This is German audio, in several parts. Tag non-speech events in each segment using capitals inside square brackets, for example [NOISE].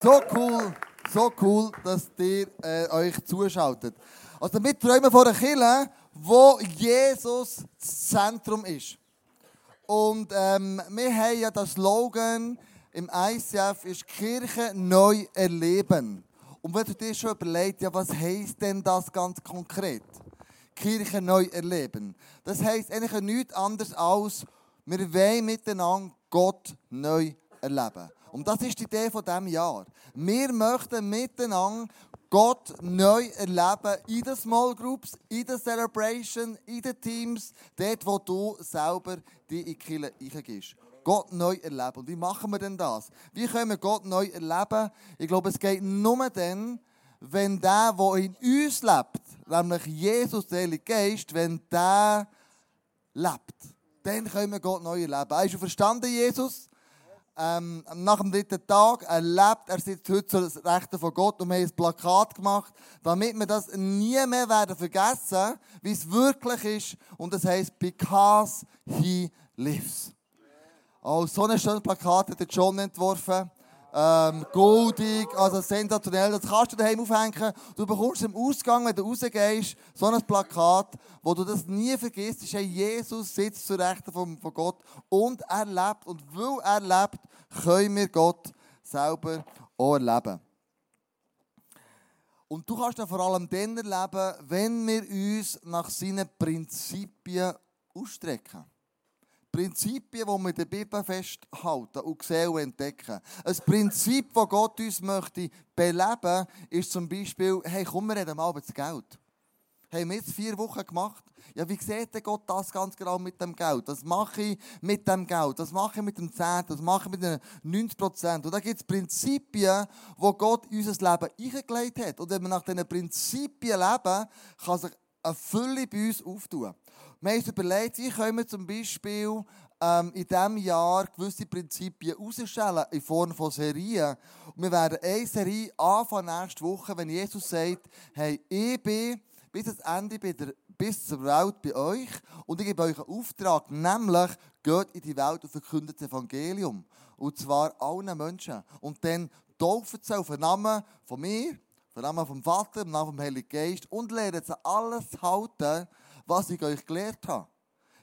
So cool, so cool, dass ihr äh, euch zuschaltet. Also wir träumen von einer Kirche, wo Jesus das Zentrum ist. Und ähm, wir haben ja das Slogan im ICF ist Kirche neu erleben. Und wenn du dir schon überlegst, ja, was heisst denn das ganz konkret? Kirche neu erleben. Das heisst eigentlich nichts anderes als, wir wollen miteinander Gott neu erleben. Und das ist die Idee von diesem Jahr. Wir möchten miteinander Gott neu erleben in den Small Groups, in den Celebration, in den Teams, dort, wo du selber die in die Kirche reingehst. Gott neu erleben. Und wie machen wir denn das? Wie können wir Gott neu erleben? Ich glaube, es geht nur dann, wenn der, der in uns lebt, nämlich Jesus, der Heilige Geist, wenn der lebt, dann können wir Gott neu erleben. Hast du verstanden, Jesus? Ähm, nach dem dritten Tag, er lebt, er sitzt heute zur Rechten von Gott und wir haben ein Plakat gemacht, damit wir das nie mehr werden vergessen, wie es wirklich ist. Und das heißt, because he lives. Oh, so ein schönes Plakat hat John entworfen. Ähm, goldig, also sensationell. Das kannst du daheim aufhängen. Du bekommst im Ausgang, wenn du rausgehst, so ein Plakat, wo du das nie vergisst. Ist, hey, Jesus sitzt zur Rechten von, von Gott und er lebt. Und weil er lebt, können wir Gott selber auch erleben. Und du kannst das vor allem dann erleben, wenn wir uns nach seinen Prinzipien ausstrecken. Prinzipien, die wir in der Bibel festhalten und sehen und entdecken. Ein Prinzip, das Gott uns möchte beleben, ist zum Beispiel, hey, komm, wir reden mal über das Geld. Haben wir jetzt vier Wochen gemacht. Ja, wie sieht denn Gott das ganz genau mit dem Geld? Was mache ich mit dem Geld? Was mache ich mit dem 10? Was mache ich mit den 90 Prozent? Und da gibt es Prinzipien, wo Gott unser Leben eingelegt hat. Und wenn wir nach diesen Prinzipien leben, kann sich eine Fülle bei uns auftun. Wir haben uns überlegt, wie können wir zum Beispiel ähm, in diesem Jahr gewisse Prinzipien herausstellen in Form von Serien. Und wir werden eine Serie anfangen nächste Woche, wenn Jesus sagt, hey, ich bin bis ans Ende bei der, bis zur Welt bei euch und ich gebe euch einen Auftrag, nämlich geht in die Welt und verkündet das Evangelium. Und zwar allen Menschen. Und dann taufen sie auf den Namen von mir, auf den Namen vom Vater, im Namen vom Heiligen Geist und lernen sie alles halten, was ich euch gelehrt habe.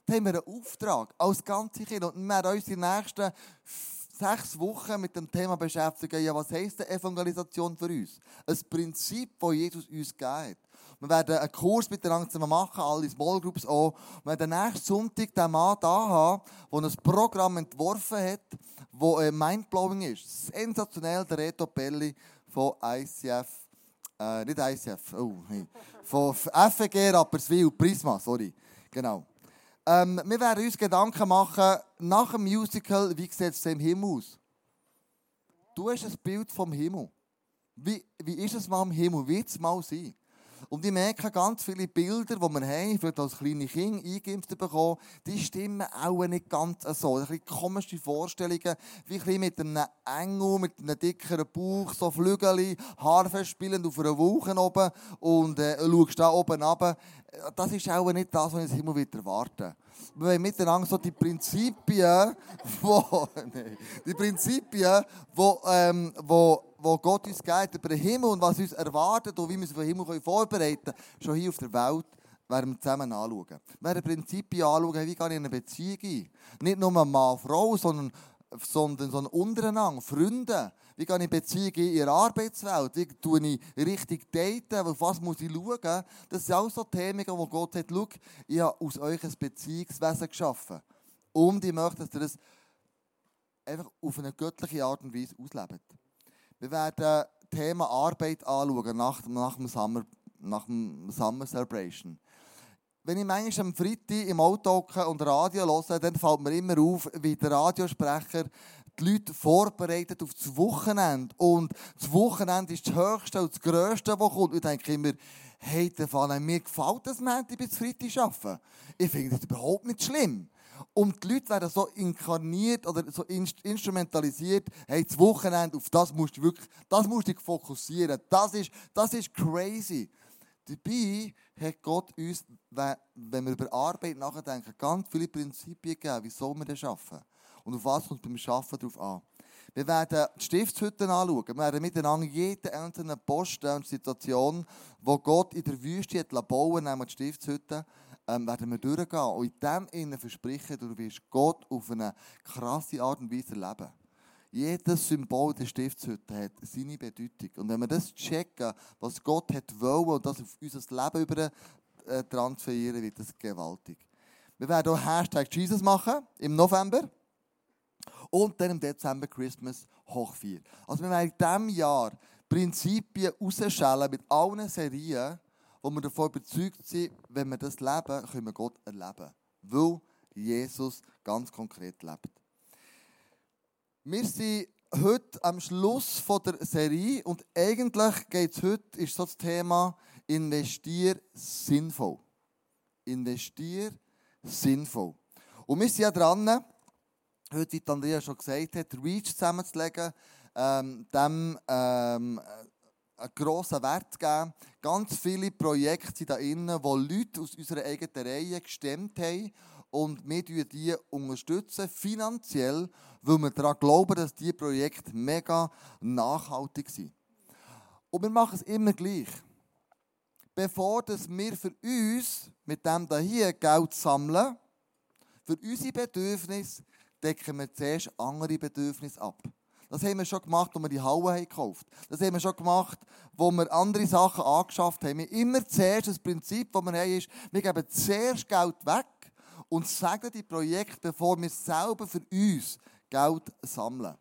Dann haben wir einen Auftrag als ganze Kinder. Und wir werden uns die nächsten sechs Wochen mit dem Thema beschäftigen. Ja, was heisst denn Evangelisation für uns? Ein Prinzip, das Jesus uns gegeben Wir werden einen Kurs miteinander zusammen machen, alle Small Groups auch. Wir werden nächsten Sonntag den Mann da haben, der ein Programm entworfen hat, das äh, mindblowing ist. Sensationell, der Reto Belli von ICF. Äh, nicht ICF, oh, hey. Von FG Rapperswil, Prisma, sorry. Genau. Ähm, wir werden uns Gedanken machen, nach dem Musical, wie sieht es im Himmel aus? Du hast ein Bild vom Himmel. Wie, wie ist es mal im Himmel? Wie wird es mal sein? Und ich merke ganz viele Bilder, die wir haben, vielleicht als kleine Kinder eingeimpft bekommen, die stimmen auch nicht ganz so. Ein bisschen komische Vorstellungen, wie ein mit einem Engel, mit einem dickeren Bauch, so Flügel, Haare spielend auf einer Wolke oben und äh, schaust da oben runter. Das ist auch nicht das, was ich immer wieder erwarte. Wir wollen miteinander so die Prinzipien, [LAUGHS] wo, nee, die Prinzipien, wo, ähm, wo wo Gott uns gibt über den Himmel und was uns erwartet und wie wir uns den Himmel vorbereiten können, schon hier auf der Welt, werden wir zusammen anschauen. Wir werden Prinzipien anschauen, wie gehe ich in eine Beziehung ein. Nicht nur Mann, Frau, sondern, sondern, sondern untereinander, Freunde. Wie gehe ich in Beziehung in ihrer Arbeitswelt? Wie tue ich richtig daten? Auf was muss ich schauen? Das sind auch so Themen, wo Gott sagt, schau, ich habe aus euch ein Beziehungswesen geschaffen. Und ich möchte, dass ihr das einfach auf eine göttliche Art und Weise auslebt. Wir werden das Thema Arbeit anschauen nach, nach, dem Summer, nach dem Summer Celebration. Wenn ich manchmal am Freitag im Auto und Radio höre, dann fällt mir immer auf, wie der Radiosprecher die Leute vorbereitet auf das Wochenende. Und das Wochenende ist das Höchste und das Größte, was kommt. Und ich denke immer, hey, mir gefällt das Montag bis Freitag arbeiten. Ich finde das überhaupt nicht schlimm. Und die Leute werden so inkarniert oder so instrumentalisiert, hey, das Wochenende, auf das musst du wirklich, das musst du dich fokussieren. Das ist, das ist crazy. Dabei hat Gott uns, wenn wir über Arbeit nachdenken, ganz viele Prinzipien gegeben, wieso wir das schaffen. Und auf was kommt beim Schaffen darauf an. Wir werden die Stiftshütten anschauen. Wir werden miteinander jeden einzelnen Posten und Situation, wo Gott in der Wüste hat bauen nämlich die Stiftshütte, ähm, werden wir durchgehen. Und in dem Innen versprechen, du wirst Gott auf eine krasse Art und Weise erleben. Jedes Symbol der Stiftshütte hat seine Bedeutung. Und wenn wir das checken, was Gott hat wollen und das auf unser Leben über äh, transferieren, wird das gewaltig. Wir werden auch Hashtag Jesus machen im November und dann im Dezember Christmas hochfeiern. Also wir werden in diesem Jahr Prinzipien rausschälen mit allen Serien, wo wir davon überzeugt sind, wenn wir das leben, können wir Gott erleben. Weil Jesus ganz konkret lebt. Wir sind heute am Schluss der Serie und eigentlich geht es heute, ist so das Thema Investier sinnvoll. Investier sinnvoll. Und wir sind ja dran, heute, wie Andrea schon gesagt hat, Reach zusammenzulegen, ähm, dem ähm, einen grossen Wert geben. Ganz viele Projekte sind da drin, wo Leute aus unserer eigenen Reihe gestemmt haben und wir die unterstützen finanziell, weil wir daran glauben, dass diese Projekte mega nachhaltig sind. Und wir machen es immer gleich. Bevor dass wir für uns mit dem hier Geld sammeln, für unsere Bedürfnisse, decken wir zuerst andere Bedürfnisse ab. Das haben wir schon gemacht, als wir die Halle gekauft haben. Das haben wir schon gemacht, wo wir andere Sachen angeschafft haben. Wir immer zuerst das Prinzip, das wir haben, ist, wir geben zuerst Geld weg und sagen die Projekte, bevor wir selber für uns Geld sammeln.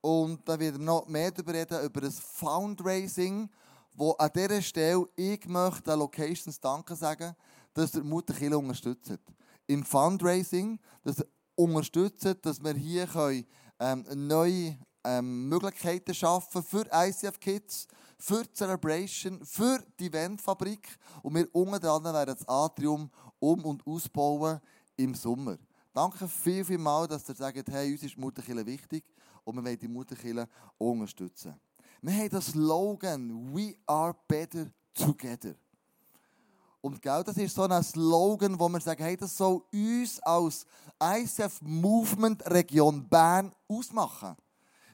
Und da werden wir noch mehr darüber reden, über das Fundraising, wo an dieser Stelle ich möchte Locations Danke sagen, dass ihr Mutterkille unterstützt. Im Fundraising, dass ihr unterstützt, dass wir hier können, ähm, neue ähm, Möglichkeiten schaffen für ICF Kids, für Celebration, für die Eventfabrik. Und wir unten dran werden das Atrium um- und ausbauen im Sommer. Danke viel, viel mal, dass ihr sagt, hey, uns ist Mutterkille wichtig und wir wollen die Mutterkille unterstützen. Wir haben das Slogan «We are better together». Und gell, das ist so ein Slogan, wo wir sagen, hey, das soll uns als ICF Movement Region Bern ausmachen.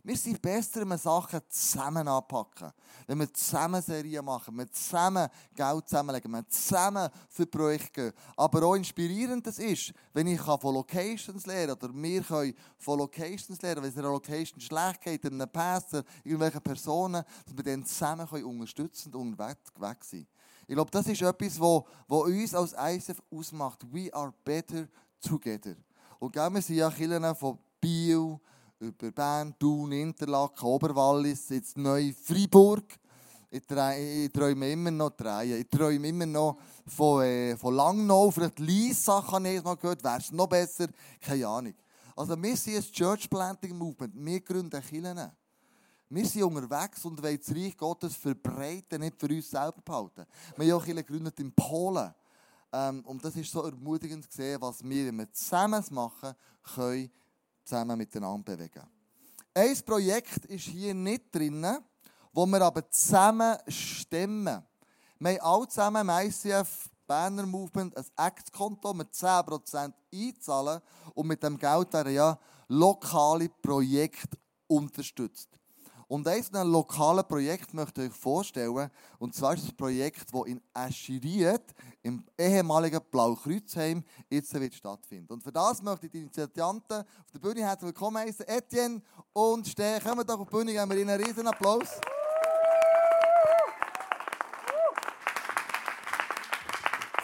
Wir sind besser, wenn wir Sachen zusammen anpacken. Wenn wir zusammen Serien machen, wenn wir zusammen Geld zusammenlegen, wenn wir zusammen für Projekte gehen. Aber auch inspirierend das ist, wenn ich von Locations lernen oder wir können von Locations lernen, wenn es in einer Location schlecht geht, einem Pastor, irgendwelchen Personen, dass wir dann zusammen unterstützend unterwegs sein Ich glaube, das ist etwas, was uns als ISF ausmacht. We are better together. Und wir sind ja Kirchen von Biel, über Bern, Thun, Interlaken, Oberwallis, jetzt neu Freiburg. Ich, träume immer noch drehen. Ich träume immer noch von, äh, von Langnau. Vielleicht Lisa kann ich mal gehört. Wäre es noch besser? Keine Ahnung. Also wir sind ein Church Planting Movement. Wir gründen Kirchen. Wir sind unterwegs und wollen das Reich Gottes verbreiten, nicht für uns selber behalten. Wir haben auch Kirchen gegründet in Polen. Ähm, und das ist so ermutigend zu sehen, was wir, wenn wir zusammen machen, können zusammen miteinander bewegen. Ein Projekt ist hier nicht drin, wo wir aber zusammen stemmen. Wir haben alle zusammen im ICF Banner Movement ein Act-Konto mit 10% einzahlen und mit dem Geld werden ja lokale Projekte unterstützt. Und eines dieser lokalen Projekte möchte ich euch vorstellen. Und zwar ist das Projekt, das in Aschiriet, im ehemaligen Blaukreuzheim, jetzt wird stattfinden. Und für das möchte ich die Initianten auf der Bühne herzlich willkommen heißen. Etienne und Steh, kommen doch auf die Bühne, geben wir ihnen einen riesen Applaus.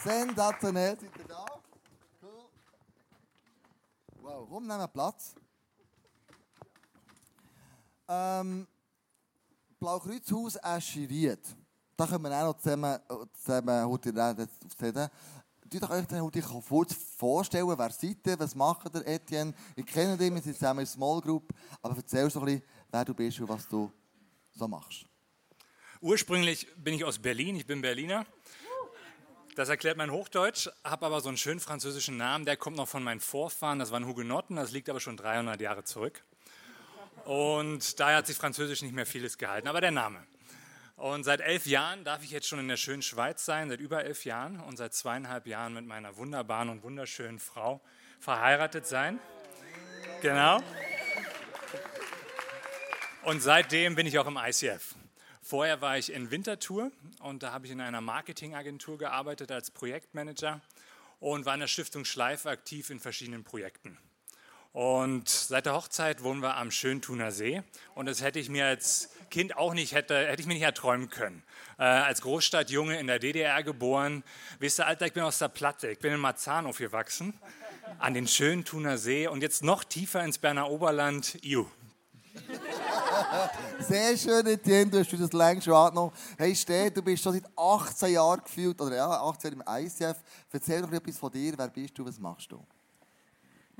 Sensationell, seid ihr da? Cool. Wow, komm, nehmen wir Platz. Ähm, Blaukreuzhaus Aschiriet. Da können wir auch noch zusammen, zusammen heute reden. Tut euch dann heute kurz vorstellen, wer seid ihr, was macht ihr, Etienne? Ich kenne dich, wir sind zusammen in Small Group, aber erzähl doch ein bisschen, wer du bist und was du so machst. Ursprünglich bin ich aus Berlin, ich bin Berliner. Das erklärt mein Hochdeutsch, habe aber so einen schönen französischen Namen, der kommt noch von meinen Vorfahren, das waren Hugenotten, das liegt aber schon 300 Jahre zurück. Und daher hat sich Französisch nicht mehr vieles gehalten, aber der Name. Und seit elf Jahren darf ich jetzt schon in der schönen Schweiz sein, seit über elf Jahren und seit zweieinhalb Jahren mit meiner wunderbaren und wunderschönen Frau verheiratet sein. Genau. Und seitdem bin ich auch im ICF. Vorher war ich in Winterthur und da habe ich in einer Marketingagentur gearbeitet als Projektmanager und war in der Stiftung Schleife aktiv in verschiedenen Projekten. Und seit der Hochzeit wohnen wir am Schöntuner See. Und das hätte ich mir als Kind auch nicht, hätte, hätte ich mir nicht erträumen können. Äh, als Großstadtjunge in der DDR geboren. Wisst ihr, Alter, ich bin aus der Platte. Ich bin in Marzahn aufgewachsen. An den Schöntuner See und jetzt noch tiefer ins Berner Oberland. Iu. Sehr schön, Etienne, du hast das längst schon angenommen. Hey, Steh, du bist schon seit 18 Jahren gefühlt, oder ja, 18 Jahre im ICF. Erzähl doch etwas von dir. Wer bist du, was machst du?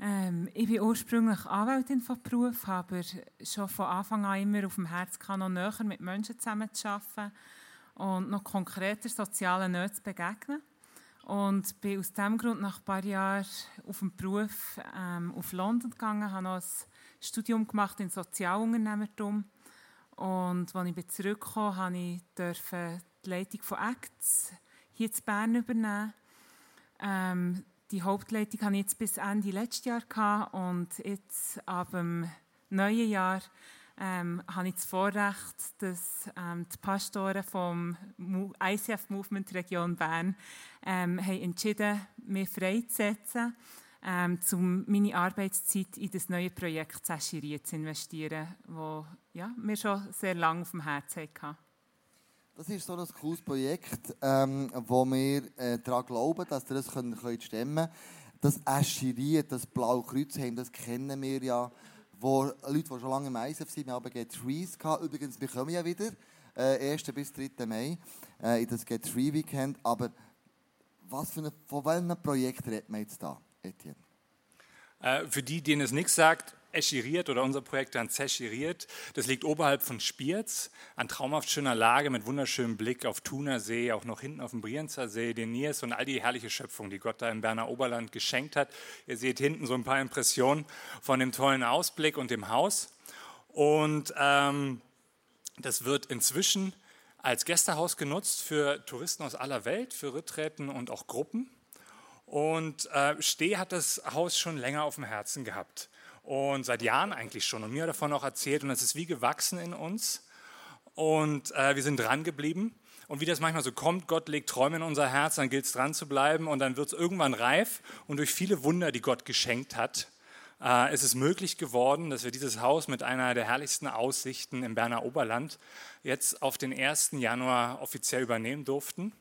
Ähm, ich bin ursprünglich Anwältin von Beruf, aber schon von Anfang an immer auf dem Herz kann, noch näher mit Menschen zusammenzuarbeiten und noch konkreter sozialen Nöten zu begegnen. Und bin aus diesem Grund nach ein paar Jahren auf dem Beruf ähm, auf London gegangen, habe noch ein Studium gemacht in Sozialunternehmertum. Und als ich zurückkam, durfte ich die Leitung von Acts hier in Bern übernehmen. Ähm, die Hauptleitung hatte ich jetzt bis Ende letztes Jahr und jetzt ab dem neuen Jahr ähm, habe ich das Vorrecht, dass ähm, die Pastoren vom ICF Movement Region Bern ähm, haben entschieden, mich freizusetzen, ähm, um meine Arbeitszeit in das neue Projekt Zäschirier zu investieren, das ja, mir schon sehr lange auf dem Herzen hatte. Das ist so ein cooles Projekt, ähm, wo wir äh, daran glauben, dass wir das können, können stemmen können. Das Aschirier, das Blaue Kreuzheim, das kennen wir ja. Wo Leute, die schon lange im ISF sind, haben Get Trees gehabt. Übrigens, wir kommen ja wieder, äh, 1. bis 3. Mai, äh, in das Get Tree Weekend. Aber was für eine, von welchem Projekt redet man jetzt da, Etienne? Äh, für die, denen es nichts sagt, Eschiriert oder unser Projekt dann Zeschiriert. Das liegt oberhalb von Spiez, an traumhaft schöner Lage mit wunderschönem Blick auf Thunersee, auch noch hinten auf dem Brienzer See, den Niers und all die herrliche Schöpfung, die Gott da im Berner Oberland geschenkt hat. Ihr seht hinten so ein paar Impressionen von dem tollen Ausblick und dem Haus. Und ähm, das wird inzwischen als Gästehaus genutzt für Touristen aus aller Welt, für Ritträten und auch Gruppen. Und äh, Steh hat das Haus schon länger auf dem Herzen gehabt und seit Jahren eigentlich schon und mir davon auch erzählt und es ist wie gewachsen in uns und äh, wir sind dran geblieben. Und wie das manchmal so kommt, Gott legt Träume in unser Herz, dann gilt es dran zu bleiben und dann wird es irgendwann reif und durch viele Wunder, die Gott geschenkt hat, äh, ist es möglich geworden, dass wir dieses Haus mit einer der herrlichsten Aussichten im Berner Oberland jetzt auf den 1. Januar offiziell übernehmen durften.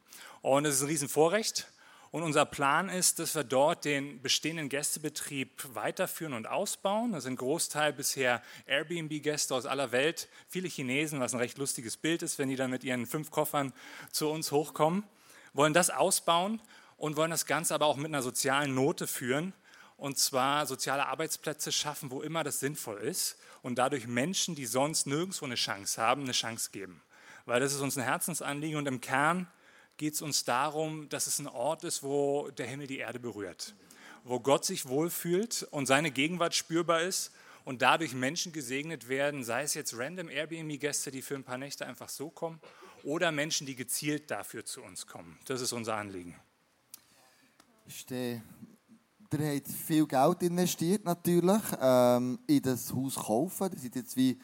Und es ist ein Riesenvorrecht. Und unser Plan ist, dass wir dort den bestehenden Gästebetrieb weiterführen und ausbauen. Da sind Großteil bisher Airbnb-Gäste aus aller Welt, viele Chinesen, was ein recht lustiges Bild ist, wenn die dann mit ihren fünf Koffern zu uns hochkommen. Wollen das ausbauen und wollen das Ganze aber auch mit einer sozialen Note führen. Und zwar soziale Arbeitsplätze schaffen, wo immer das sinnvoll ist. Und dadurch Menschen, die sonst nirgendwo eine Chance haben, eine Chance geben. Weil das ist uns ein Herzensanliegen und im Kern geht es uns darum, dass es ein Ort ist, wo der Himmel die Erde berührt, wo Gott sich wohlfühlt und seine Gegenwart spürbar ist und dadurch Menschen gesegnet werden, sei es jetzt random Airbnb-Gäste, die für ein paar Nächte einfach so kommen, oder Menschen, die gezielt dafür zu uns kommen. Das ist unser Anliegen. Ste Ihr habt viel Geld investiert natürlich ähm, in das Haus kaufen. Das sind jetzt wie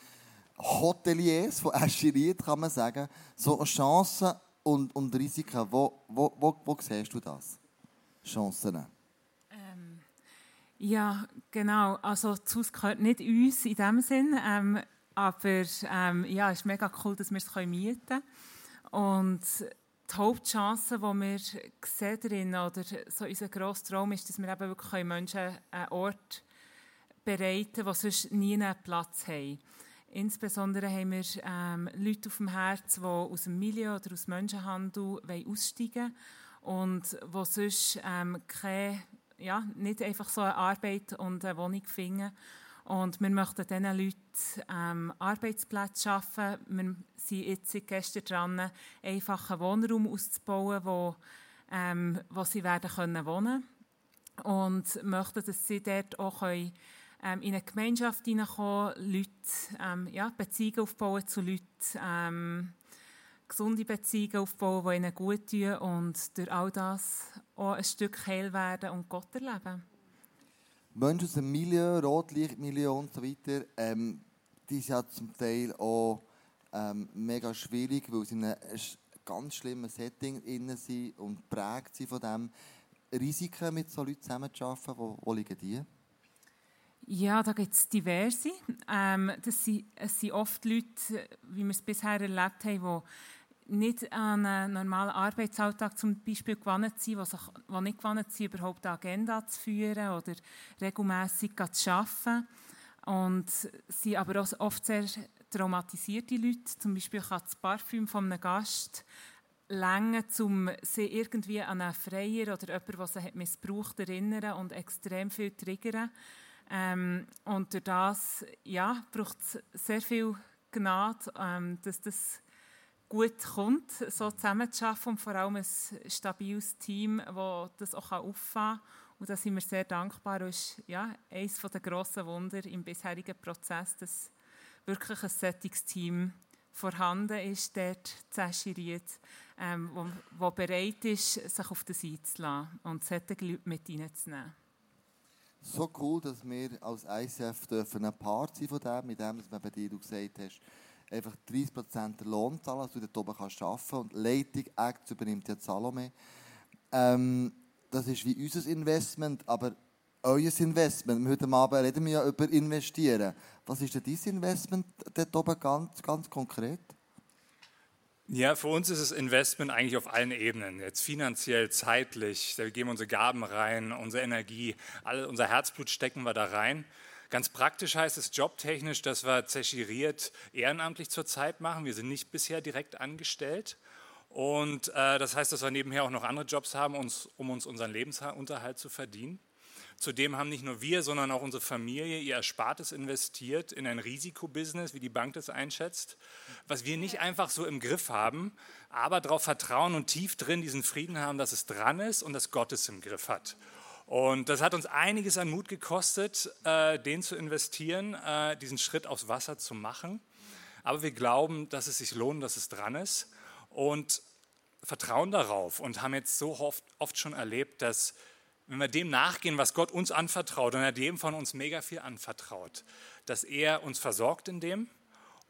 Hoteliers von Aschiriert, kann man sagen. So Chancen und, und Risiken, wo, wo, wo, wo siehst du das? Chancen? Ähm, ja, genau. Also das Haus gehört nicht uns in dem Sinn, ähm, aber ähm, ja, es ist mega cool, dass wir es mieten können. Und die Hauptchance, die wir sehen darin, oder so unser grosser Traum ist, dass wir eben wirklich Menschen einen Ort bereiten können, wo sonst nie einen Platz haben. Insbesondere haben wir ähm, Leute auf dem Herz, die aus dem Milieu oder aus Menschenhandel aussteigen wollen und die sonst ähm, keine, ja, nicht einfach so eine Arbeit und eine Wohnung finden. Und wir möchten diesen Leuten ähm, Arbeitsplätze schaffen. Wir sind jetzt gestern dran, einfach einen Wohnraum auszubauen, wo, ähm, wo sie werden können wohnen können. Und möchten, dass sie dort auch können ähm, in eine Gemeinschaft hineinkommen, Leute, ähm, ja, Beziehungen aufbauen zu Leuten, ähm, gesunde Beziehungen aufbauen, die ihnen gut tun und durch all das auch ein Stück heil werden und Gott erleben. Menschen aus dem Milieu, Rotlichtmilieu und so weiter, ähm, die sind ja zum Teil auch ähm, mega schwierig, weil sie in einem ganz schlimmen Setting innen sind und prägt sind von dem. Risiken mit so Leuten zusammenzuarbeiten, wo, wo liegen die? Ja, da gibt es diverse. Ähm, das sind, es sind oft Leute, wie wir es bisher erlebt haben, die nicht an einen normalen Arbeitsalltag zum Beispiel gewohnt sind, die, sich, die nicht gewohnt sind, überhaupt eine Agenda zu führen oder regelmässig zu arbeiten. Und sind aber auch oft sehr traumatisierte Leute. Zum Beispiel kann das Parfüm von einem Gast länger, um sie irgendwie an einen Freier oder jemanden, der sie missbraucht erinnern und extrem viel triggern. Ähm, und durch das ja, braucht es sehr viel Gnade, ähm, dass das gut kommt, so zusammenzuschaffen und vor allem ein stabiles Team, das das auch auffangen kann. Und da sind wir sehr dankbar. Das ist ja, eines der grossen Wunder im bisherigen Prozess, dass wirklich ein Settungsteam vorhanden ist, dort zäschiriert, ähm, wo, wo bereit ist, sich auf das einzulassen und solche Leute mit reinzunehmen so cool, dass wir als ICF dürfen ein Part sein von dem, mit dem, man bei dir du gesagt hast, einfach 30% der Lohn zahlen, dass du dort oben kannst arbeiten und Leitung, Act übernimmt ja Salome. Ähm, das ist wie unser Investment, aber euer Investment, heute Abend reden wir ja über Investieren. Was ist denn dein Investment dort oben ganz, ganz konkret? Ja, für uns ist das Investment eigentlich auf allen Ebenen. Jetzt finanziell, zeitlich, da geben wir unsere Gaben rein, unsere Energie, alle, unser Herzblut stecken wir da rein. Ganz praktisch heißt es jobtechnisch, dass wir zäschiriert ehrenamtlich zurzeit machen. Wir sind nicht bisher direkt angestellt. Und äh, das heißt, dass wir nebenher auch noch andere Jobs haben, uns, um uns unseren Lebensunterhalt zu verdienen. Zudem haben nicht nur wir, sondern auch unsere Familie ihr Erspartes investiert in ein Risikobusiness, wie die Bank das einschätzt, was wir nicht einfach so im Griff haben, aber darauf vertrauen und tief drin diesen Frieden haben, dass es dran ist und dass Gott es im Griff hat. Und das hat uns einiges an Mut gekostet, äh, den zu investieren, äh, diesen Schritt aufs Wasser zu machen. Aber wir glauben, dass es sich lohnt, dass es dran ist und vertrauen darauf und haben jetzt so oft, oft schon erlebt, dass wenn wir dem nachgehen, was Gott uns anvertraut, und er dem von uns mega viel anvertraut, dass er uns versorgt in dem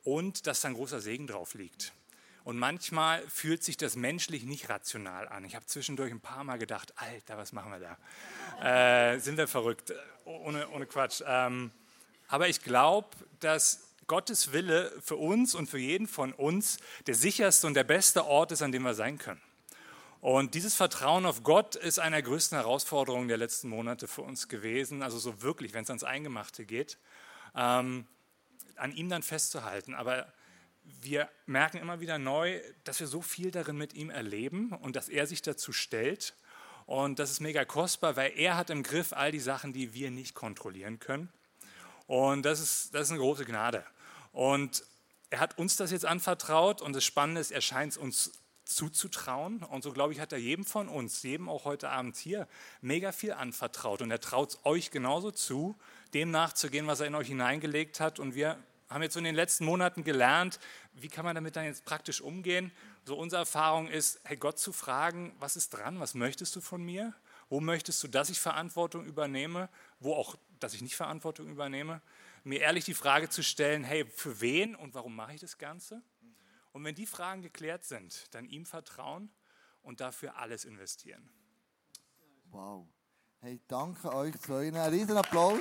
und dass da ein großer Segen drauf liegt. Und manchmal fühlt sich das menschlich nicht rational an. Ich habe zwischendurch ein paar Mal gedacht, Alter, was machen wir da? [LAUGHS] Äh, sind wir verrückt? Ohne, ohne Quatsch. Ähm, aber ich glaube, dass Gottes Wille für uns und für jeden von uns der sicherste und der beste Ort ist, an dem wir sein können. Und dieses Vertrauen auf Gott ist eine der größten Herausforderungen der letzten Monate für uns gewesen. Also so wirklich, wenn es ans Eingemachte geht, ähm, an ihm dann festzuhalten. Aber wir merken immer wieder neu, dass wir so viel darin mit ihm erleben und dass er sich dazu stellt. Und das ist mega kostbar, weil er hat im Griff all die Sachen, die wir nicht kontrollieren können. Und das ist, das ist eine große Gnade. Und er hat uns das jetzt anvertraut und das Spannende ist, er scheint es uns zuzutrauen. Und so, glaube ich, hat er jedem von uns, jedem auch heute Abend hier, mega viel anvertraut. Und er traut es euch genauso zu, dem nachzugehen, was er in euch hineingelegt hat. Und wir haben jetzt in den letzten Monaten gelernt, wie kann man damit dann jetzt praktisch umgehen. So unsere Erfahrung ist, hey Gott zu fragen, was ist dran, was möchtest du von mir? Wo möchtest du, dass ich Verantwortung übernehme? Wo auch, dass ich nicht Verantwortung übernehme? Mir ehrlich die Frage zu stellen, hey, für wen und warum mache ich das Ganze? Und wenn die Fragen geklärt sind, dann ihm vertrauen und dafür alles investieren. Wow. Hey, danke euch zwei. Einen riesen Applaus.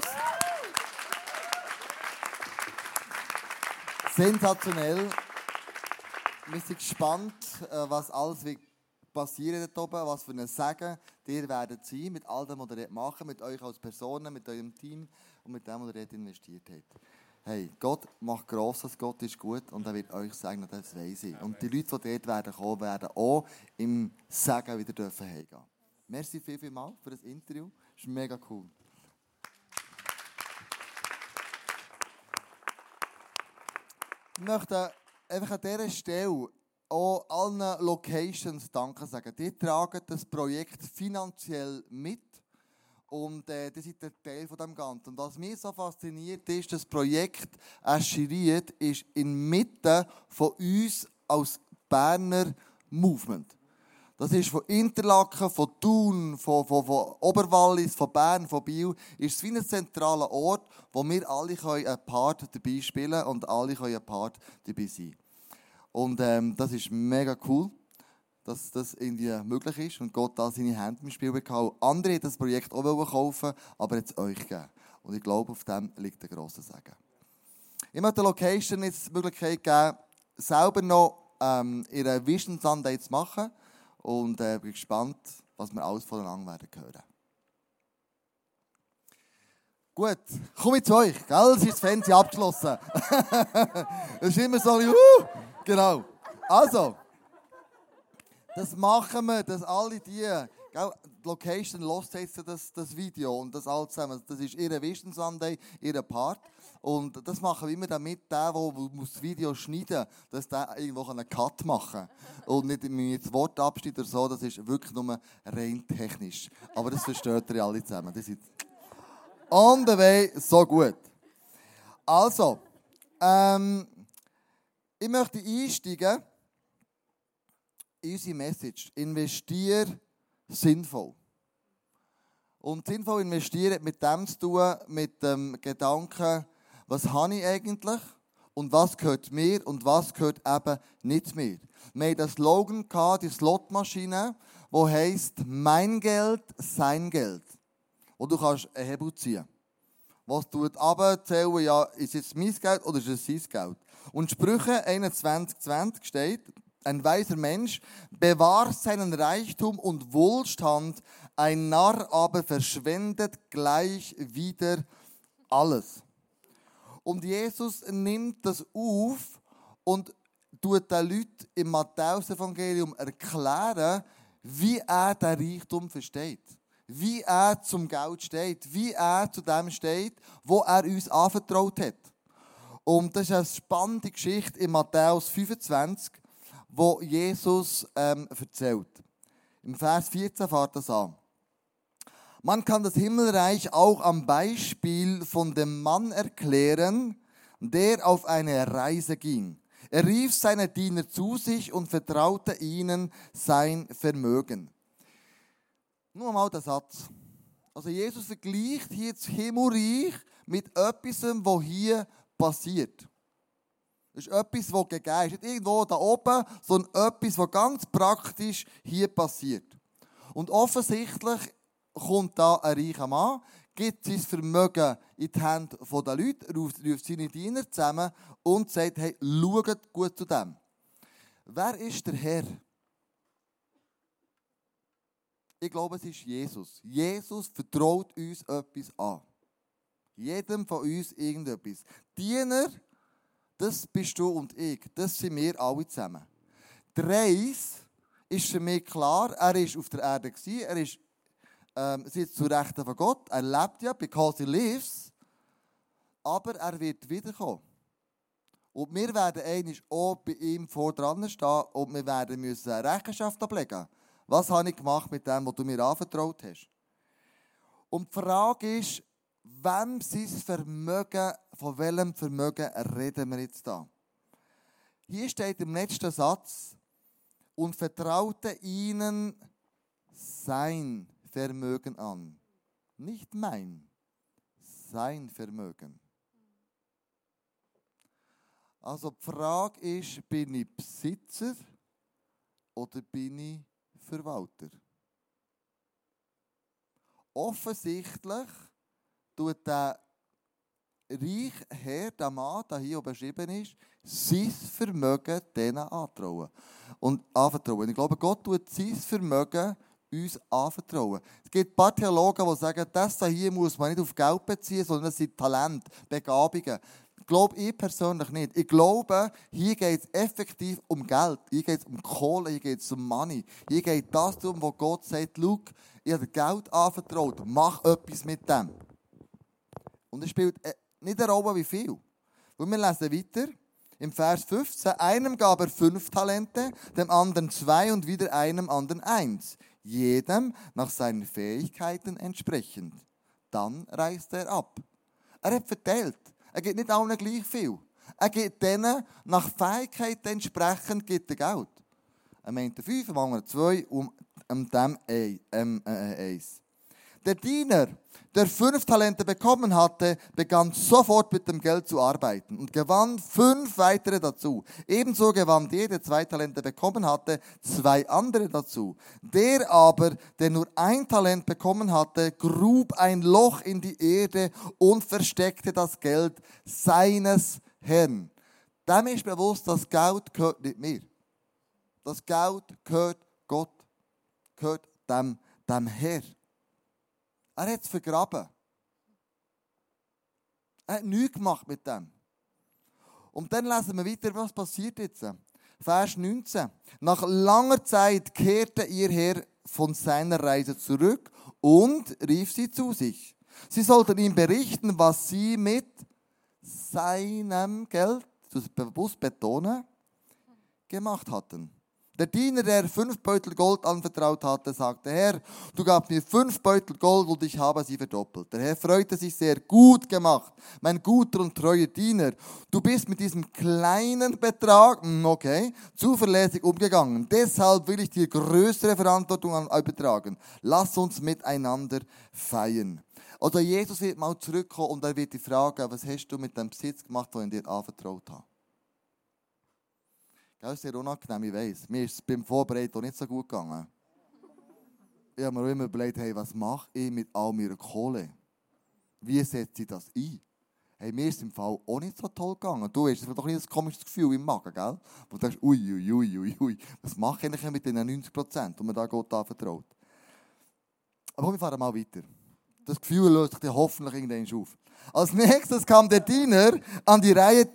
Sensationell. Wir sind gespannt, äh, was alles wird passieren dort oben, was für ein Segen ihr werdet sein mit all dem, was ihr machen mit euch als Personen, mit eurem Team und mit dem, was ihr investiert habt. Hey, Gott macht Grosses, Gott ist gut und er wird euch sagen, das weiß ich. Und die Leute, die dort werden kommen, werden auch im Segen wieder dürfen heimgehen. Merci viel, viel mal für das Interview. Das ist mega cool. Ich möchte einfach an dieser Stelle auch allen Locations Danke sagen. Die tragen das Projekt finanziell mit. Und äh, das ist der Teil von dem Ganzen. Und was mich so fasziniert ist, das Projekt Aschiriert ist inmitten von uns als Berner Movement. Das ist von Interlaken, von Thun, von, von, von Oberwallis, von Bern, von Biel. Ist wie ein zentraler Ort, wo wir alle einen Part dabei spielen können und alle können einen Part dabei sein Und ähm, das ist mega cool, dass das irgendwie möglich ist und Gott da seine Hände im Spiel bekam. Andere hat das Projekt auch kaufen aber jetzt euch gegeben. Und ich glaube, auf dem liegt der grosse Segen. Ich möchte der Location jetzt die Möglichkeit geben, selber noch ähm, ihre Vision Sunday zu machen und äh, bin gespannt, was wir alles voneinander werden hören. Gut, komme ich zu euch, gell? Es ist das Fenster abgeschlossen. [LAUGHS] Es ist immer so, uh, genau. Also, das machen wir, dass alle die, gell? Location lost jetzt das, das Video und das alles zusammen. Das ist ihre Vision Sunday, ihre Part. Und das machen wir immer damit, der, der das Video schneiden muss, dass der irgendwo einen Cut machen kann. Und nicht mit das Wort abschneiden oder so, das ist wirklich nur rein technisch. Aber das versteht ihr alle zusammen. Das ist on the way, so gut. Also, ähm, ich möchte einsteigen in unsere Message. Investier sinnvoll. Und sinnvoll investieren hat mit dem zu tun, mit dem Gedanken, was habe ich eigentlich und was gehört mir und was gehört eben nicht mir. Wir hatten den Slogan, die Slotmaschine, wo heißt mein Geld, sein Geld. Und du kannst einen Hebel ziehen. Was tut abzählen, ja, ist es mein Geld oder ist es sein Geld? Und Sprüche 21,20 steht, ein weiser Mensch bewahrt seinen Reichtum und Wohlstand, ein Narr aber verschwendet gleich wieder alles. Und Jesus nimmt das auf und tut den Leuten im Matthäus-Evangelium erklären, wie er den Reichtum versteht. Wie er zum Geld steht. Wie er zu dem steht, wo er uns anvertraut hat. Und das ist eine spannende Geschichte in Matthäus 25, wo Jesus ähm, erzählt. Im Vers 14 fährt das an. Man kann das Himmelreich auch am Beispiel von dem Mann erklären, der auf eine Reise ging. Er rief seine Diener zu sich und vertraute ihnen sein Vermögen. Nur mal der Satz. Also Jesus vergleicht hier das Himmelreich mit etwas, was hier passiert. Das ist etwas, was gegeben ist. Nicht irgendwo da oben, sondern etwas, was ganz praktisch hier passiert. Und offensichtlich kommt da ein reicher Mann, gibt sein Vermögen in die Hände der Leute, ruft, ruft seine Diener zusammen und sagt, hey, schaut gut zu dem. Wer ist der Herr? Ich glaube, es ist Jesus. Jesus vertraut uns etwas an. Jedem von uns irgendetwas. Diener, das bist du und ich. Das sind wir alle zusammen. Der Reis ist für mich klar, er war auf der Erde, er ist ähm, sitzt zu Rechten von Gott. Er lebt ja, because he lives. Aber er wird wiederkommen. Und wir werden einmal auch bei ihm vor dran stehen und wir werden müssen Rechenschaft ablegen. Was habe ich gemacht mit dem, was du mir anvertraut hast? Und die Frage ist, wem sein Vermögen, von welchem Vermögen reden wir jetzt da? Hier steht im letzten Satz, und vertraute ihnen sein Vermögen an. Nicht mein, sein Vermögen. Also die Frage ist, bin ich Besitzer oder bin ich Verwalter? Offensichtlich tut der reich Herr, der Mann, der hier beschrieben ist, sein Vermögen denen antrauen. Und anvertrauen. Ich glaube, Gott tut sein Vermögen uns anvertrauen. Es gibt ein paar Theologen, die sagen, das hier muss man nicht auf Geld beziehen, sondern es sind Talente, Begabungen. Glaube ich persönlich nicht. Ich glaube, hier geht es effektiv um Geld. Hier geht es um Kohle, hier geht es um Money. Hier geht es das um, wo Gott sagt, schau, ich habe Geld anvertraut, mach etwas mit dem. Und es spielt äh, nicht eine Rolle, wie viel. Und wir lesen weiter. Im Vers 15, einem gab er fünf Talente, dem anderen zwei und wieder einem anderen eins jedem nach seinen Fähigkeiten entsprechend. Dann reist er ab. Er hat verteilt. Er gibt nicht allen gleich viel. Er gibt denen nach Fähigkeiten entsprechend gibt er Geld. Am einen fünf, am anderen zwei und dem ähm, äh, eins. Der Diener, der fünf Talente bekommen hatte, begann sofort mit dem Geld zu arbeiten und gewann fünf weitere dazu. Ebenso gewann der, der zwei Talente bekommen hatte, zwei andere dazu. Der aber, der nur ein Talent bekommen hatte, grub ein Loch in die Erde und versteckte das Geld seines Herrn. Dem ist bewusst, das Geld gehört nicht mir. Das Geld gehört Gott, gehört dem, dem Herr. Er hat es vergraben. Er hat nichts gemacht mit dem. Und dann lesen wir weiter, was passiert jetzt. Vers 19. Nach langer Zeit kehrte ihr Herr von seiner Reise zurück und rief sie zu sich. Sie sollten ihm berichten, was sie mit seinem Geld, das bewusst betonen, gemacht hatten. Der Diener, der fünf Beutel Gold anvertraut hatte, sagte, Herr, du gabst mir fünf Beutel Gold und ich habe sie verdoppelt. Der Herr freute sich sehr, gut gemacht, mein guter und treuer Diener. Du bist mit diesem kleinen Betrag, hm, okay, zuverlässig umgegangen. Deshalb will ich dir größere Verantwortung übertragen. Lass uns miteinander feiern. Oder Jesus wird mal zurückkommen und er wird dich fragen, was hast du mit dem Besitz gemacht, den ich dir anvertraut habe? Das ist sehr unangenehm, ich weiss. Mir ist es beim Vorbereiten nicht so gut gegangen. Ich habe mir immer überlegt, hey, was mache ich mit all meiner Kohle? Wie setze ich das ein? Hey, mir ist es im Fall auch nicht so toll gegangen. Du hast doch ein komisches Gefühl im Magen, gell? Wo du denkst, ui, ui, ui, ui, ui. Was mache ich mit den 90 Prozent, die man da Gott anvertraut? Aber wir fahren mal weiter. Das Gefühl löst sich dann hoffentlich irgendwann auf. Als nächstes kam der Diener an die Reihe,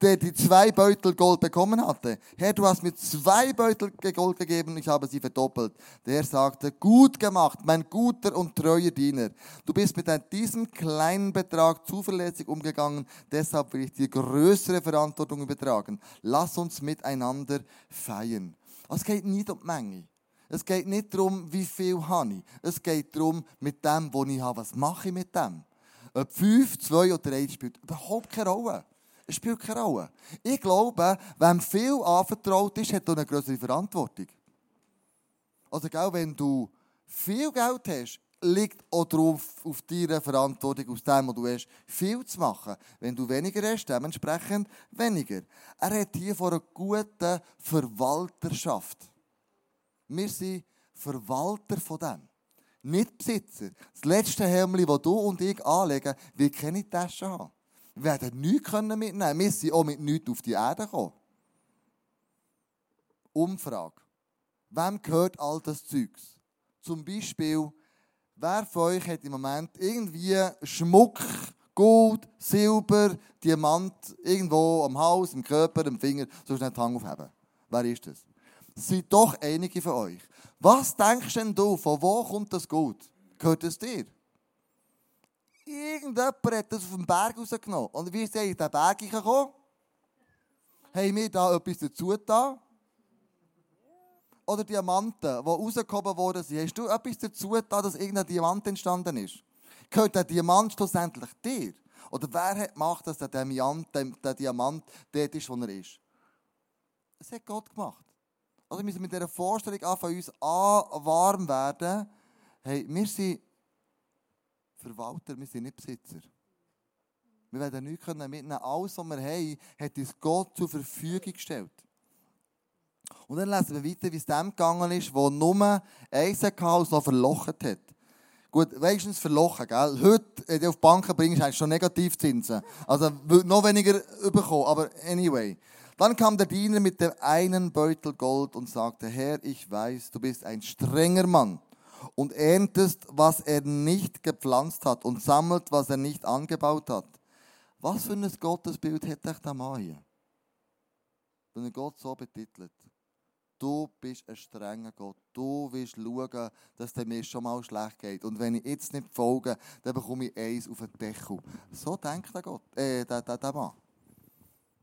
der die zwei Beutel Gold bekommen hatte. Herr, du hast mir zwei Beutel Gold gegeben, ich habe sie verdoppelt. Der sagte, gut gemacht, mein guter und treuer Diener. Du bist mit diesem kleinen Betrag zuverlässig umgegangen, deshalb will ich dir größere Verantwortung übertragen. Lass uns miteinander feiern. Es geht nicht um die Menge. Es geht nicht darum, wie viel habe ich. Es geht darum, mit dem, was ich habe, was mache ich mit dem. Ob fünf, zwei oder eins spielt überhaupt keine Rolle. Es spielt keine Rolle. Ich glaube, wem viel anvertraut ist, hat eine größere Verantwortung. Also, gell, wenn du viel Geld hast, liegt auch drauf auf deiner Verantwortung, aus dem, was du hast, viel zu machen. Wenn du weniger hast, dementsprechend weniger. Er hat hier von einer guten Verwalterschaft. Wir sind Verwalter von dem. Nicht Besitzer. Das letzte Hemd, das du und ich anlegen, will keine Tasche haben. Wir werden nichts mitnehmen können. Wir sind auch mit nichts auf die Erde gekommen. Umfrage. Wem gehört all das Zeugs? Zum Beispiel, wer von euch hat im Moment irgendwie Schmuck, Gold, Silber, Diamant irgendwo am Hals, im Körper, am Finger, so schnell die Hand aufheben? Wer ist das? Das sind doch einige von euch. Was denkst denn du, von wo kommt das Gold? Gehört es dir? Irgendjemand hat das auf dem Berg rausgenommen. Und wie ist in den Berg gekommen? Haben wir da etwas dazu getan? Oder Diamanten, die rausgekommen worden sind. Hast du etwas dazu getan, dass irgendein Diamant entstanden ist? Gehört der Diamant schlussendlich dir? Oder wer hat gemacht, dass der Diamant, der Diamant dort ist, wo er ist? Das hat Gott gemacht. Also wir müssen mit dieser Vorstellung anfangen, uns warm werden. Hey, wir sind Verwalter, wir sind nicht Besitzer. Wir werden nichts mitnehmen. Alles, was wir haben, hat uns Gott zur Verfügung gestellt. Und dann lesen wir weiter, wie es dem gegangen ist, wo nur eins hatte, noch verlocht hat. Gut, wenigstens verlochen, gell? Heute, wenn du auf die Banken bringst, hast du schon Negativzinsen. Also, noch weniger bekommen, aber anyway. Dann kam der Diener mit dem einen Beutel Gold und sagte, Herr, ich weiß, du bist ein strenger Mann und erntest, was er nicht gepflanzt hat und sammelt, was er nicht angebaut hat. Was für ein Gottesbild hätte ich da mal hier? Wenn er Gott so betitelt. Du bist ein strenger Gott. Du willst schauen, dass es mir schon mal schlecht geht. Und wenn ich jetzt nicht folge, dann bekomme ich eins auf den Deckel. So denkt der, Gott, äh, der, der, der Mann.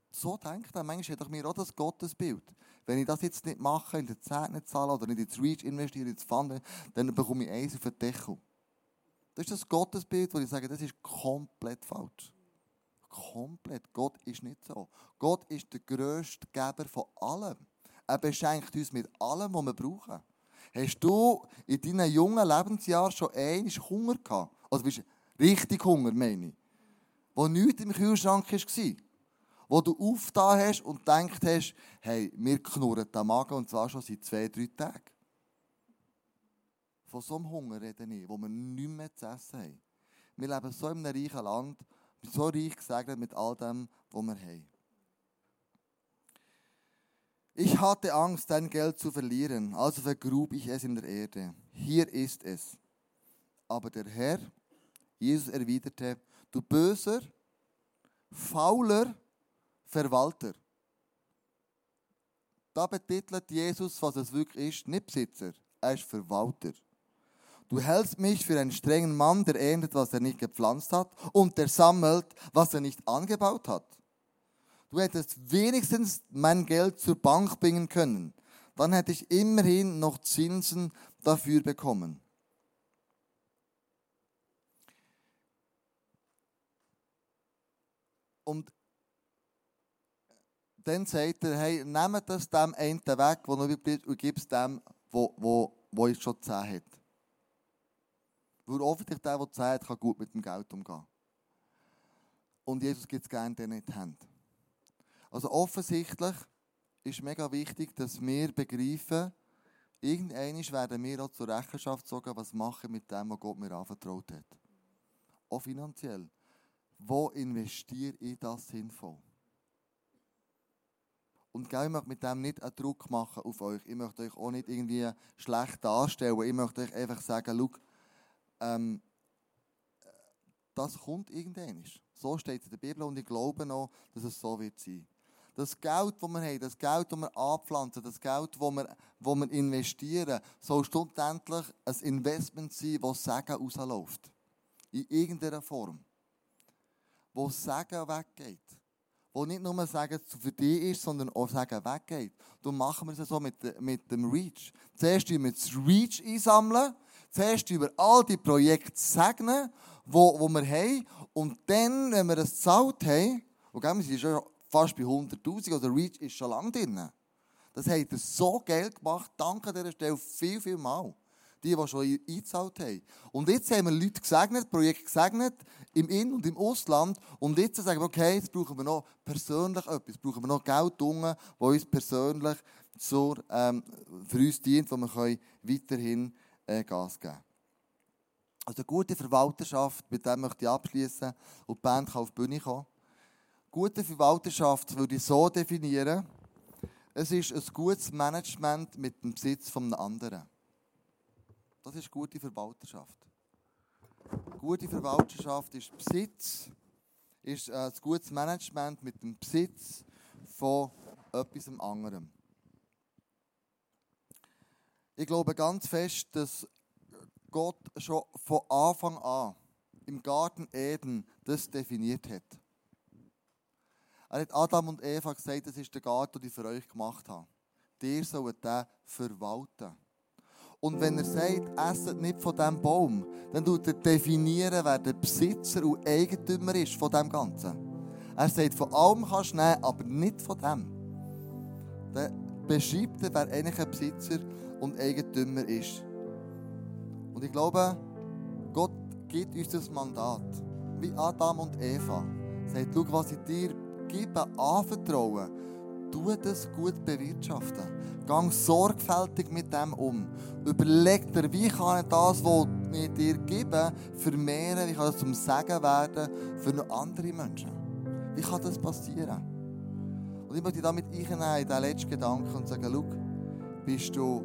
So denkt er. Manchmal hat doch mir auch das Gottesbild. Wenn ich das jetzt nicht mache, in den Zehnt nicht zahle oder nicht ins Reach investiere, ins Fund, dann bekomme ich eins auf den Deckel. Das ist das Gottesbild, wo ich sage, das ist komplett falsch. Komplett. Gott ist nicht so. Gott ist der grösste Geber von allem. Er beschenkt uns mit allem, was wir brauchen. Hast du in deinen jungen Lebensjahren schon einmal Hunger gehabt? Also bist du richtig Hunger, meine ich. Wo nichts im Kühlschrank war. Wo du aufgetan hast und gedacht hast, hey, mir knurrt der Magen und zwar schon seit zwei, drei Tagen. Von so einem Hunger rede ich, wo wir nichts mehr zu essen haben. Wir leben so in einem reichen Land, so reich gesegnet mit all dem, was wir haben. Ich hatte Angst, dein Geld zu verlieren, also vergrub ich es in der Erde. Hier ist es. Aber der Herr, Jesus erwiderte, du böser, fauler Verwalter. Da betitelt Jesus, was es wirklich ist, nicht Besitzer, er ist Verwalter. Du hältst mich für einen strengen Mann, der erntet, was er nicht gepflanzt hat, und der sammelt, was er nicht angebaut hat. Du hättest wenigstens mein Geld zur Bank bringen können. Dann hätte ich immerhin noch Zinsen dafür bekommen. Und dann sagt er, hey, nehmt das dem einen weg, der noch bleibt, und gib es dem, wo ich schon zehn hat. Weil offensichtlich der, der zehn hat, kann gut mit dem Geld umgehen. Und Jesus gibt es gerne denen in die Hände. Also offensichtlich ist mega wichtig, dass wir begreifen, irgendwann werden wir auch zur Rechenschaft sagen, was machen mit dem, was Gott mir anvertraut hat. Auch finanziell. Wo investiere ich das sinnvoll? Und ich möchte mit dem nicht einen Druck machen auf euch. Ich möchte euch auch nicht irgendwie schlecht darstellen. Ich möchte euch einfach sagen, schau, ähm, das kommt irgendwann. So steht es in der Bibel und ich glaube noch, dass es so wird sein. Das Geld, das wir haben, das Geld, das wir anpflanzen, das Geld, das wir, das wir investieren, soll schlussendlich ein Investment sein, das Segen rausläuft. In irgendeiner Form. Wo Segen weggeht. Wo nicht nur Segen für dich ist, sondern auch Segen weggeht. Darum machen wir es so mit, mit dem Reach. Zuerst wir das Reach einsammeln, zuerst über all die Projekte segnen, die wo, wo wir haben. Und dann, wenn wir es gezahlt haben, und wir sind schon fast bei 100'000, also Reach ist schon lange drin. Das hat er so Geld gemacht, danke an dieser Stelle viel, viel mal. Die, die schon eingezahlt haben. Und jetzt haben wir Leute gesegnet, Projekte gesegnet, im In- und im Ausland. Und jetzt sagen wir, okay, jetzt brauchen wir noch persönlich etwas, brauchen wir noch Geld das uns persönlich zur, ähm, für uns dient, wo wir weiterhin äh, Gas geben können. Also gute Verwalterschaft, mit dem möchte ich abschließen und die Band kann auf die Bühne kommen. Gute Verwalterschaft würde ich so definieren, es ist ein gutes Management mit dem Besitz von einem anderen. Das ist gute Verwalterschaft. Gute Verwalterschaft ist Besitz, ist ein gutes Management mit dem Besitz von etwas anderem. Ich glaube ganz fest, dass Gott schon von Anfang an im Garten Eden das definiert hat. Er hat Adam und Eva gesagt, das ist der Garten, den ich für euch gemacht habe. Ihr sollt den verwalten. Und wenn er sagt, esset nicht von diesem Baum, dann tut er definieren, wer der Besitzer und Eigentümer ist von dem Ganzen. Er sagt, von allem kannst du nehmen, aber nicht von dem. Dann beschreibt er, wer eigentlich ein Besitzer und Eigentümer ist. Und ich glaube, Gott gibt uns das Mandat, wie Adam und Eva. Er sagt, schau, was ich dir gebe, anvertrauen, tu das gut bewirtschaften. Gang sorgfältig mit dem um. Überleg dir, wie kann ich das, was ich dir gebe, vermehren, wie kann das zum Segen werden für andere Menschen. Wie kann das passieren? Und ich möchte damit einnehmen in diesen letzten Gedanken und sagen, schau, bist du,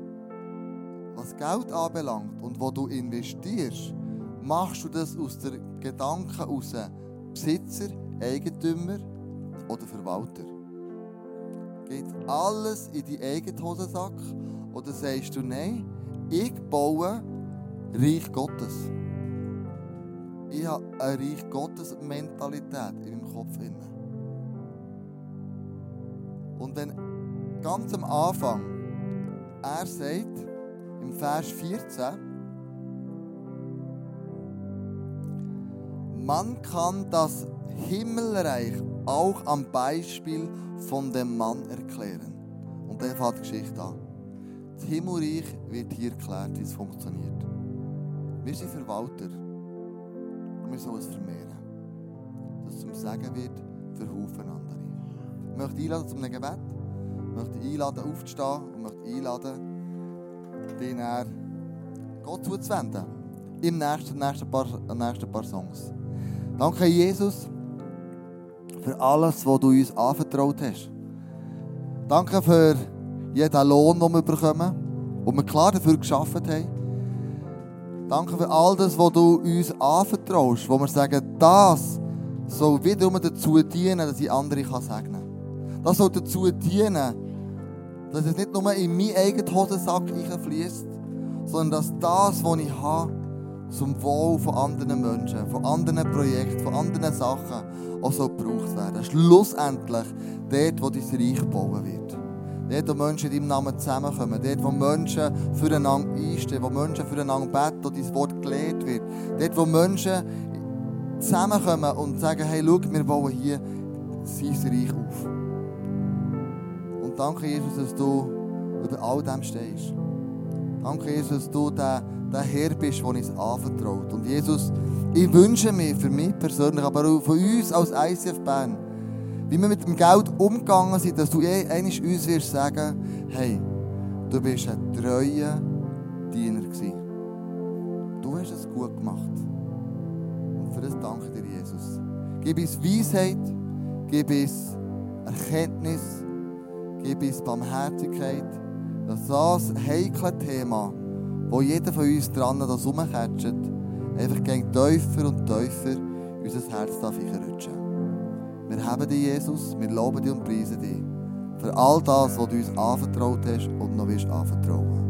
was Geld anbelangt und wo du investierst, machst du das aus der Gedanken heraus, Besitzer, Eigentümer, oder Verwalter? Geht alles in die eigene Hosensack? Oder sagst du, nein, ich baue Reich Gottes. Ich habe eine Reich Gottes Mentalität in meinem Kopf. Und wenn ganz am Anfang er sagt, im Vers 14, man kann das Himmelreich auch am Beispiel von dem Mann erklären. Und dann fängt die Geschichte an. Das Himmelreich wird hier erklärt, wie es funktioniert. Wir sind Verwalter. Und wir sollen es vermehren. Dass es zum Segen wird für Haufen andere. Ich möchte einladen zum Gebet. Ich möchte einladen, aufzustehen und möchte einladen, den er Gott zuzuwenden. Im nächsten, nächsten, paar, nächsten paar Songs. Danke, Jesus, für alles, was du uns anvertraut hast. Danke für jeden Lohn, den wir bekommen, wo wir klar dafür geschaffen haben. Danke für all das, was du uns anvertraust, wo wir sagen, das soll wiederum dazu dienen, dass ich andere kann segnen kann. Das soll dazu dienen, dass es nicht nur in meinen eigenen Hosensack fließt, sondern dass das, was ich habe, zum Wohl von anderen Menschen, von anderen Projekten, von anderen Sachen auch so gebraucht werden. Schlussendlich dort, wo dein Reich bauen wird. Dort, wo Menschen in deinem Namen zusammenkommen. Dort, wo Menschen füreinander einstehen. Wo Menschen füreinander beten und dein Wort gelehrt wird. Dort, wo Menschen zusammenkommen und sagen, hey, schau, wir bauen hier sein Reich auf. Und danke, Jesus, dass du über all dem stehst. Danke, Jesus, dass du der, der Herr bist, der uns anvertraut. Und Jesus, ich wünsche mir für mich persönlich, aber auch von uns als ICF Bern, wie wir mit dem Geld umgegangen sind, dass du einmal uns wirst sagen, hey, du bist ein treuer Diener gewesen. Du hast es gut gemacht. Und für das danke dir, Jesus. Gib uns Weisheit, gib uns Erkenntnis, gib uns Barmherzigkeit, dass das heikle Thema, wo jeder von uns dran das rumcatcht, einfach gegen tiefer und tiefer unser Herz darf. Wir haben dich, Jesus, wir loben dich und preisen dich für all das, was du uns anvertraut hast und noch willst anvertrauen.